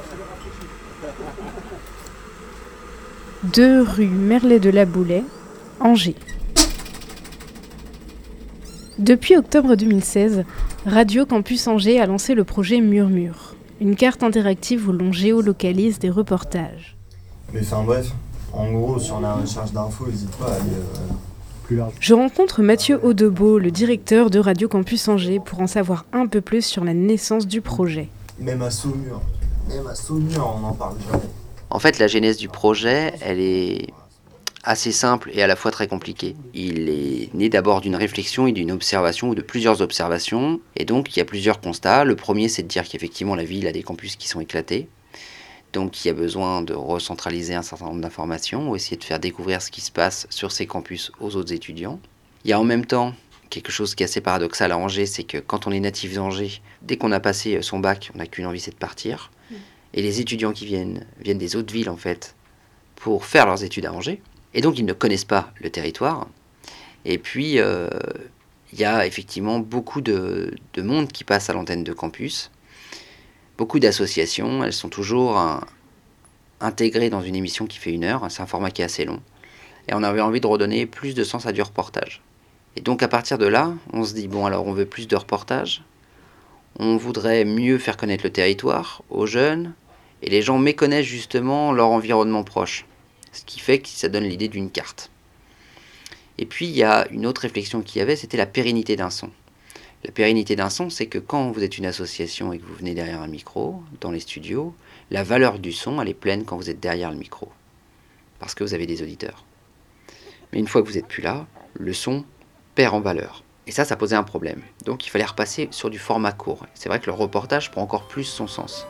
2 rue Merlet de la Boulet, Angers. Depuis octobre 2016, Radio Campus Angers a lancé le projet Murmure, une carte interactive où l'on géolocalise des reportages. Mais enfin bref, en gros, sur la recherche d'infos, n'hésite pas à aller euh, plus large. Je rencontre Mathieu Audebeau, le directeur de Radio Campus Angers, pour en savoir un peu plus sur la naissance du projet. Même à Saumur, Saumur, on n'en parle jamais. En fait, la genèse du projet, elle est assez simple et à la fois très compliquée. Il est né d'abord d'une réflexion et d'une observation ou de plusieurs observations. Et donc, il y a plusieurs constats. Le premier, c'est de dire qu'effectivement, la ville a des campus qui sont éclatés. Donc, il y a besoin de recentraliser un certain nombre d'informations ou essayer de faire découvrir ce qui se passe sur ces campus aux autres étudiants. Il y a en même temps quelque chose qui est assez paradoxal à Angers, c'est que quand on est natif d'Angers, dès qu'on a passé son bac, on n'a qu'une envie, c'est de partir. Et les étudiants qui viennent viennent des autres villes en fait pour faire leurs études à Angers. Et donc ils ne connaissent pas le territoire. Et puis euh, il y a effectivement beaucoup de, de monde qui passe à l'antenne de campus. Beaucoup d'associations, elles sont toujours hein, intégrées dans une émission qui fait une heure. C'est un format qui est assez long. Et on avait envie de redonner plus de sens à du reportage. Et donc à partir de là, on se dit, bon alors on veut plus de reportage, on voudrait mieux faire connaître le territoire aux jeunes, et les gens méconnaissent justement leur environnement proche. Ce qui fait que ça donne l'idée d'une carte. Et puis il y a une autre réflexion qu'il y avait, c'était la pérennité d'un son. La pérennité d'un son, c'est que quand vous êtes une association et que vous venez derrière un micro, dans les studios, la valeur du son, elle est pleine quand vous êtes derrière le micro. Parce que vous avez des auditeurs. Mais une fois que vous n'êtes plus là, le son perd en valeur. Et ça, ça posait un problème. Donc il fallait repasser sur du format court. C'est vrai que le reportage prend encore plus son sens.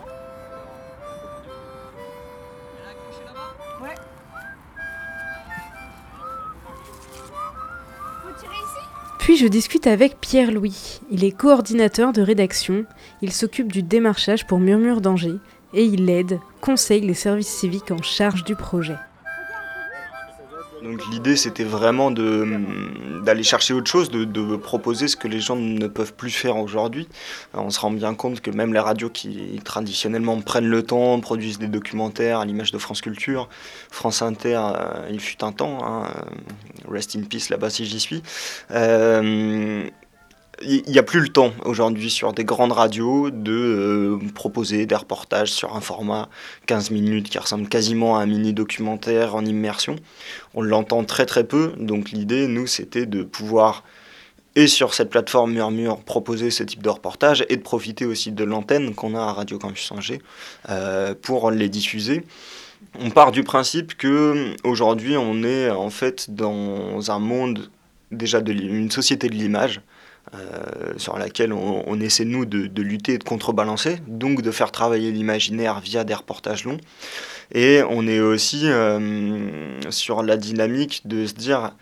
Puis je discute avec Pierre-Louis. Il est coordinateur de rédaction, il s'occupe du démarchage pour Murmure d'Angers et il aide, conseille les services civiques en charge du projet. Donc l'idée c'était vraiment d'aller chercher autre chose, de, de proposer ce que les gens ne peuvent plus faire aujourd'hui. On se rend bien compte que même les radios qui traditionnellement prennent le temps, produisent des documentaires à l'image de France Culture, France Inter, euh, il fut un temps, hein, rest in peace là-bas si j'y suis. Euh, il n'y a plus le temps aujourd'hui sur des grandes radios de euh, proposer des reportages sur un format 15 minutes qui ressemble quasiment à un mini documentaire en immersion. On l'entend très très peu, donc l'idée, nous, c'était de pouvoir, et sur cette plateforme Murmure, proposer ce type de reportage et de profiter aussi de l'antenne qu'on a à Radio Campus Angers euh, pour les diffuser. On part du principe que aujourd'hui on est en fait dans un monde déjà de une société de l'image euh, sur laquelle on, essaie, nous, de, lutter et de contrebalancer, donc de faire travailler l'imaginaire via des reportages longs. Et on est aussi euh, sur la dynamique de se dire,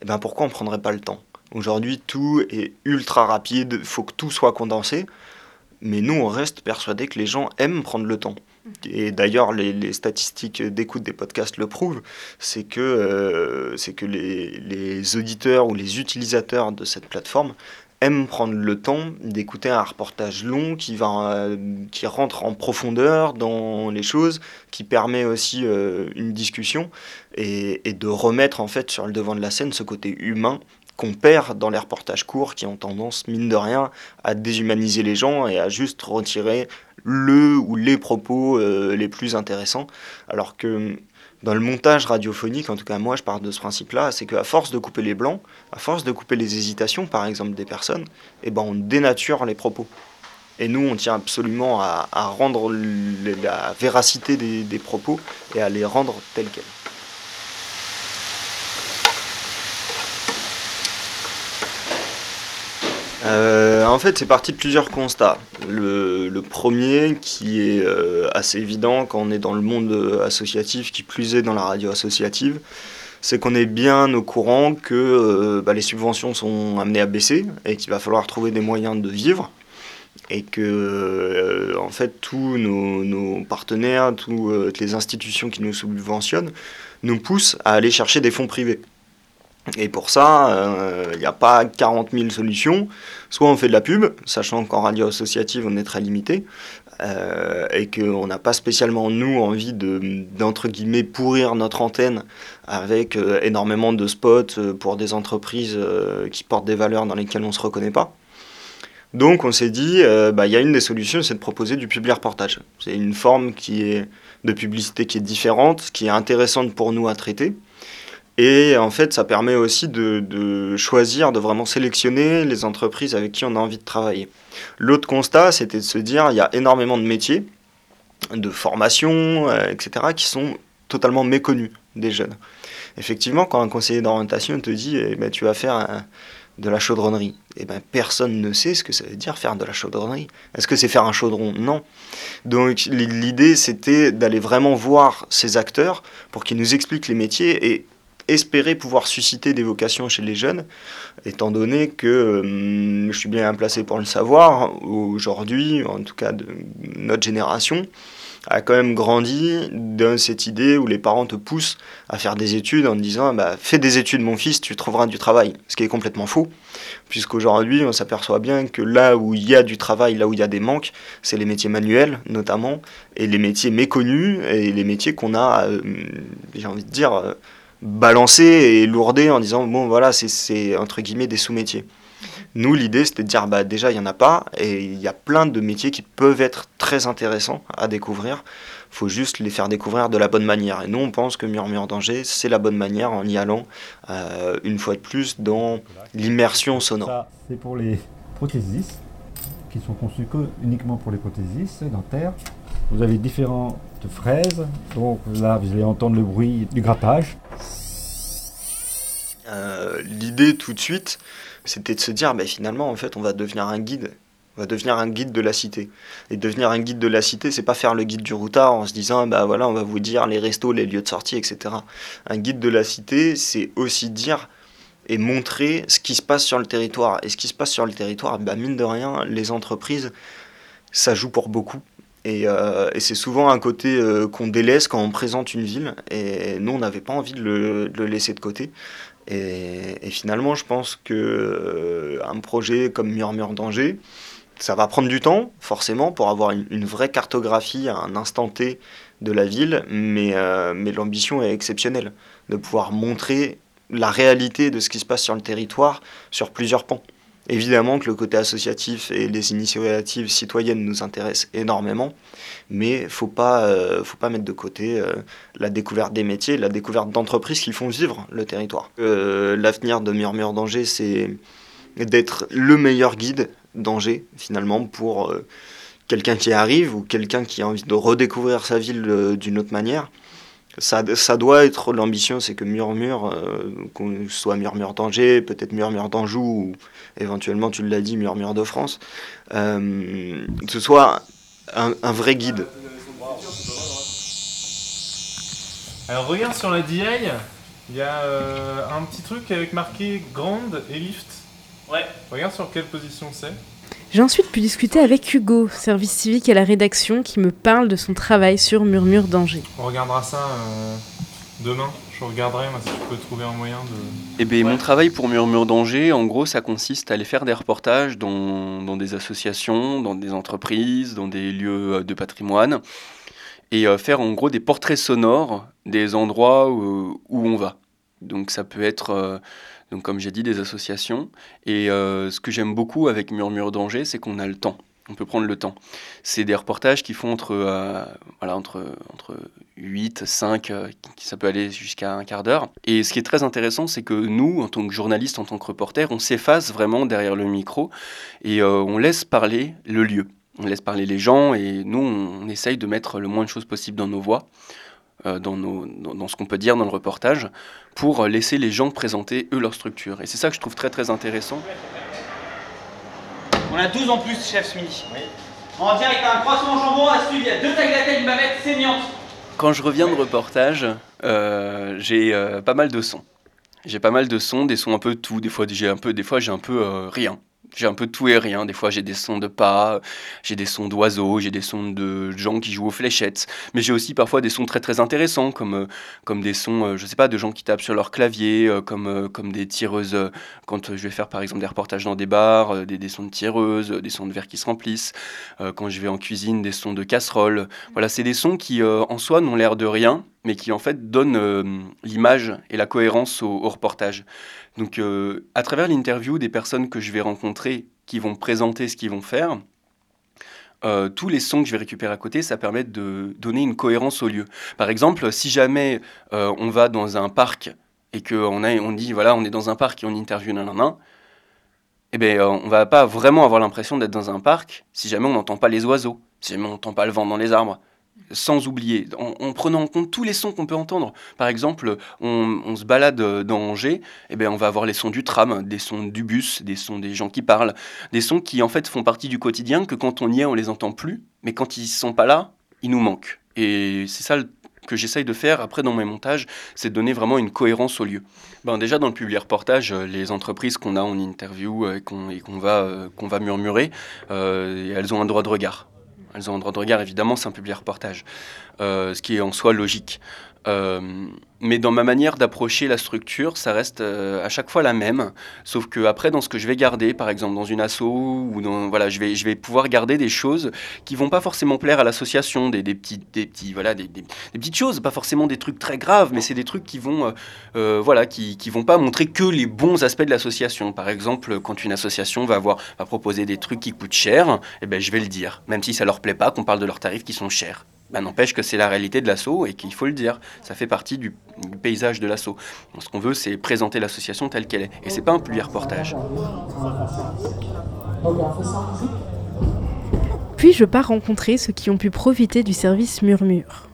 eh ben, pourquoi on ne prendrait pas le temps? Aujourd'hui, tout est ultra rapide, il faut que tout soit condensé, mais nous, on reste persuadés que les gens aiment prendre le temps. Et d'ailleurs, les, statistiques d'écoute des podcasts le prouvent, c'est que, euh, que les, les, auditeurs ou les utilisateurs de cette plateforme aiment prendre le temps d'écouter un reportage long qui, va, euh, qui rentre en profondeur dans les choses, qui permet aussi euh, une discussion et, et, de remettre en fait sur le devant de la scène ce côté humain qu'on perd dans les reportages courts qui ont tendance, mine de rien, à déshumaniser les gens et à juste retirer le ou les propos euh, les plus intéressants. Alors que dans le montage radiophonique, en tout cas moi je pars de ce principe-là, c'est qu'à force de couper les blancs, à force de couper les hésitations par exemple des personnes, eh ben on dénature les propos. Et nous on tient absolument à, rendre la véracité des, propos et à les rendre tels quels. Euh, en fait, c'est parti de plusieurs constats. Le, premier, qui est euh, assez évident quand on est dans le monde associatif, qui plus est dans la radio associative, c'est qu'on est bien au courant que euh, bah, les subventions sont amenées à baisser et qu'il va falloir trouver des moyens de vivre. Et que, en fait, tous nos partenaires, toutes les institutions qui nous subventionnent, nous poussent à aller chercher des fonds privés. Et pour ça, il euh, n'y a pas 40 000 solutions. Soit on fait de la pub, sachant qu'en radio associative, on est très limité. euh, et qu'on n'a pas spécialement, nous, envie de, d'entre guillemets, pourrir notre antenne avec euh, énormément de spots pour des entreprises qui portent des valeurs dans lesquelles on ne se reconnaît pas. Donc on s'est dit, bah, il y a une des solutions, c'est de proposer du public reportage. C'est une forme qui est de publicité qui est différente, qui est intéressante pour nous à traiter. Et en fait, ça permet aussi de, choisir, de vraiment sélectionner les entreprises avec qui on a envie de travailler. L'autre constat, c'était de se dire, il y a énormément de métiers, de formations, euh, etc., qui sont totalement méconnus des jeunes. Effectivement, quand un conseiller d'orientation te dit, eh ben, tu vas faire de la chaudronnerie, eh ben, personne ne sait ce que ça veut dire faire de la chaudronnerie. Est-ce que c'est faire un chaudron? Non. Donc l'idée, c'était d'aller vraiment voir ces acteurs pour qu'ils nous expliquent les métiers et espérer pouvoir susciter des vocations chez les jeunes, étant donné que hum, je suis bien placé pour le savoir, aujourd'hui, en tout cas notre génération, a quand même grandi dans cette idée où les parents te poussent à faire des études en te disant bah, fais des études mon fils, tu trouveras du travail. Ce qui est complètement faux, puisqu'aujourd'hui on s'aperçoit bien que là où il y a du travail, là où il y a des manques, c'est les métiers manuels notamment, et les métiers méconnus, et les métiers qu'on a, euh, j'ai envie de dire, euh, balancer et lourder en disant bon voilà c'est entre guillemets des sous-métiers. Nous l'idée c'était de dire bah déjà il y en a pas et il y a plein de métiers qui peuvent être très intéressants à découvrir. Faut juste les faire découvrir de la bonne manière. Et nous on pense que Murmure Danger c'est la bonne manière en y allant euh, une fois de plus dans l'immersion sonore. C'est pour les prothésistes qui sont conçus uniquement pour les prothésistes dentaires. Vous avez différentes fraises. Donc là, vous allez entendre le bruit du grattage. Euh, l'idée tout de suite, c'était de se dire, bah, finalement, en fait, on va devenir un guide. On va devenir un guide de la cité. Et devenir un guide de la cité, c'est pas faire le guide du routard en se disant, bah voilà, on va vous dire les restos, les lieux de sortie, etc. Un guide de la cité, c'est aussi dire et montrer ce qui se passe sur le territoire. Et ce qui se passe sur le territoire, bah, mine de rien, les entreprises, ça joue pour beaucoup. Et, euh, et c'est souvent un côté euh, qu'on délaisse quand on présente une ville. Et nous, on n'avait pas envie de le, laisser de côté. Et, et finalement, je pense que euh, un projet comme Murmure d'Angers, ça va prendre du temps, forcément, pour avoir une, une, vraie cartographie à un instant T de la ville. Mais, mais l'ambition est exceptionnelle de pouvoir montrer la réalité de ce qui se passe sur le territoire sur plusieurs pans. Évidemment que le côté associatif et les initiatives citoyennes nous intéressent énormément, mais il ne faut, pas, euh, faut pas mettre de côté euh, la découverte des métiers, la découverte d'entreprises qui font vivre le territoire. Euh, L'avenir de Murmure d'Angers, c'est d'être le meilleur guide d'Angers, finalement, pour euh, quelqu'un qui arrive ou quelqu'un qui a envie de redécouvrir sa ville d'une autre manière. Ça, ça, doit être l'ambition, c'est que Murmure, euh, qu'on soit Murmure d'Angers, peut-être Murmure d'Anjou, ou éventuellement, tu l'as dit, Murmure de France, euh, ce soit un, un, vrai guide. Alors regarde sur la DI, il y a euh, un petit truc avec marqué grande et lift. Ouais. Regarde sur quelle position c'est. J'ai ensuite pu discuter avec Hugo, service civique à la rédaction, qui me parle de son travail sur Murmure d'Angers. On regardera ça euh, demain. Je regarderai moi, si je peux trouver un moyen de. Eh bien, ouais. mon travail pour Murmure d'Angers, en gros, ça consiste à aller faire des reportages dans, dans des associations, dans des entreprises, dans des lieux de patrimoine, et euh, faire en gros des portraits sonores des endroits où, où on va. Donc, ça peut être. Euh, donc comme j'ai dit, des associations. Et euh, ce que j'aime beaucoup avec Murmure d'Angers, c'est qu'on a le temps. On peut prendre le temps. C'est des reportages qui font entre, euh, voilà, entre, entre 8, 5, euh, ça peut aller jusqu'à un quart d'heure. Et ce qui est très intéressant, c'est que nous, en tant que journalistes, en tant que reporters, on s'efface vraiment derrière le micro et on laisse parler le lieu. On laisse parler les gens et nous, on, on essaye de mettre le moins de choses possible dans nos voix. Euh, dans, nos, dans, dans, ce qu'on peut dire dans le reportage, pour laisser les gens présenter eux leur structure. Et c'est ça que je trouve très très intéressant. On a 12 en plus, chef Smith. Oui. En direct, un croissant jambon, à suivre, il y a deux tagliatelles, une bavette saignante. Quand je reviens de reportage, euh, j'ai euh, pas mal de sons. J'ai pas mal de sons, des sons un peu tout. Des fois, j'ai un peu, des fois, j'ai un peu euh, rien. J'ai un peu tout et rien. Des fois, j'ai des sons de pas, j'ai des sons d'oiseaux, j'ai des sons de gens qui jouent aux fléchettes. Mais j'ai aussi parfois des sons très très intéressants, comme, euh, comme des sons, euh, je sais pas, de gens qui tapent sur leur clavier, euh, comme, comme des tireuses. quand je vais faire par exemple des reportages dans des bars, des, des, sons de tireuses, des sons de verre qui se remplissent. quand je vais en cuisine, des sons de casseroles. Voilà, c'est des sons qui en soi n'ont l'air de rien, mais qui en fait donnent l'image et la cohérence au reportage. Donc, euh, à travers l'interview des personnes que je vais rencontrer, qui vont présenter ce qu'ils vont faire, euh, tous les sons que je vais récupérer à côté, ça permet de donner une cohérence au lieu. Par exemple, si jamais euh, on va dans un parc et qu'on on dit, voilà, on est dans un parc et on interviewe un eh bien, on va pas vraiment avoir l'impression d'être dans un parc si jamais on n'entend pas les oiseaux, si jamais on n'entend pas le vent dans les arbres sans oublier, en, prenant en compte tous les sons qu'on peut entendre. Par exemple, on, se balade dans Angers, et eh bien on va avoir les sons du tram, des sons du bus, des sons des gens qui parlent, des sons qui en fait font partie du quotidien, que quand on y est, on les entend plus, mais quand ils sont pas là, ils nous manquent. Et c'est ça que j'essaye de faire après dans mes montages, c'est de donner vraiment une cohérence au lieu. Ben déjà dans le public reportage, euh, les entreprises qu'on a en interview euh, et qu'on va, euh, qu'on va murmurer, elles ont un droit de regard. Elles ont un droit de regard, évidemment, c'est un public reportage, euh, ce qui est en soi logique. Euh, mais dans ma manière d'approcher la structure, ça reste euh, à chaque fois la même. Sauf que après, dans ce que je vais garder, par exemple dans une asso, ou dans, voilà, je vais, je vais pouvoir garder des choses qui vont pas forcément plaire à l'association, des, des, petits, des petits, voilà, des, des, petites choses, pas forcément des trucs très graves, mais c'est des trucs qui vont, euh, voilà, qui, qui vont pas montrer que les bons aspects de l'association. Par exemple, quand une association va avoir, va proposer des trucs qui coûtent cher, eh ben, je vais le dire, même si ça leur plaît pas qu'on parle de leurs tarifs qui sont chers. Ben, n'empêche que c'est la réalité de l'assaut et qu'il faut le dire. Ça fait partie du, paysage de l'assaut. Ce qu'on veut, c'est présenter l'association telle qu'elle est. Et c'est pas un public reportage. Puis je pars rencontrer ceux qui ont pu profiter du service Murmure.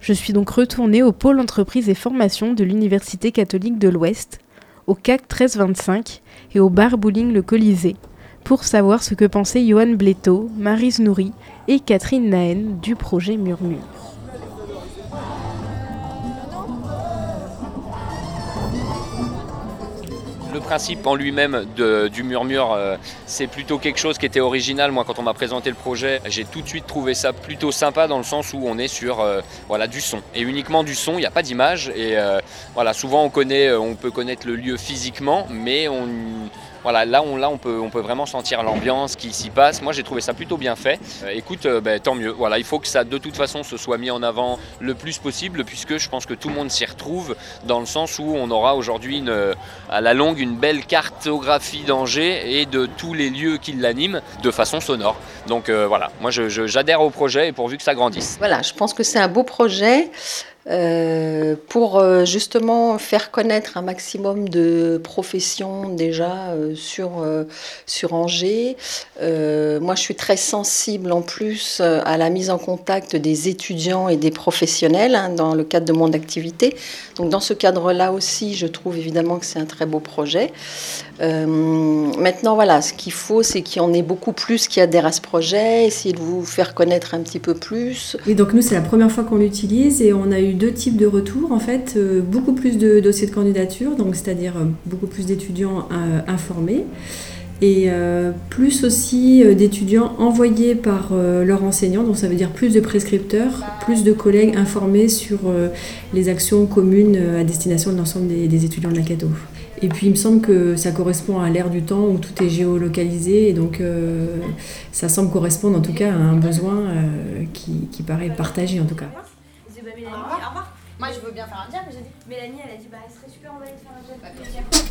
Je suis donc retournée au pôle entreprise et formation de l'Université catholique de l'Ouest, au CAC 1325 et au bar bowling Le Colisée, pour savoir ce que pensaient Johan Bléto, Marise Nourri et Catherine Nahen du projet Murmure. Le principe en lui-même du murmure, euh, c'est plutôt quelque chose qui était original. Moi, quand on m'a présenté le projet, j'ai tout de suite trouvé ça plutôt sympa dans le sens où on est sur euh, voilà, du son. Et uniquement du son, il n'y a pas d'image. Et euh, voilà, souvent on, connaît, on peut connaître le lieu physiquement, mais on voilà, là, on, là on, peut, vraiment sentir l'ambiance qui s'y passe. Moi, j'ai trouvé ça plutôt bien fait. Euh, écoute, euh, ben, tant mieux. Voilà, il faut que ça, de toute façon, se soit mis en avant le plus possible, puisque je pense que tout le monde s'y retrouve, dans le sens où on aura aujourd'hui, à la longue, une belle cartographie d'Angers et de tous les lieux qui l'animent de façon sonore. Donc euh, voilà, moi, j'adhère au projet et pourvu que ça grandisse. Voilà, je pense que c'est un beau projet. Euh, pour euh, justement faire connaître un maximum de professions déjà euh, sur, sur Angers. moi, je suis très sensible en plus à la mise en contact des étudiants et des professionnels hein, dans le cadre de mon activité. Donc, dans ce cadre-là aussi, je trouve évidemment que c'est un très beau projet. maintenant, voilà, ce qu'il faut, c'est qu'il y en ait beaucoup plus qui adhèrent à ce projet, essayer de vous faire connaître un petit peu plus. Oui, donc nous, c'est la première fois qu'on l'utilise et on a eu deux types de retours en fait, euh, beaucoup plus de dossiers de candidature, donc c'est-à-dire euh, beaucoup plus d'étudiants euh, informés et plus aussi d'étudiants envoyés par leurs enseignants, donc ça veut dire plus de prescripteurs, plus de collègues informés sur les actions communes à destination de l'ensemble des, étudiants de la CATO. Et puis il me semble que ça correspond à l'ère du temps où tout est géolocalisé et donc ça semble correspondre en tout cas à un besoin qui, qui paraît partagé en tout cas. Moi, je veux bien faire un diable, mais j'ai dit. Mélanie, elle a dit, bah, elle serait super emballée de faire un diable.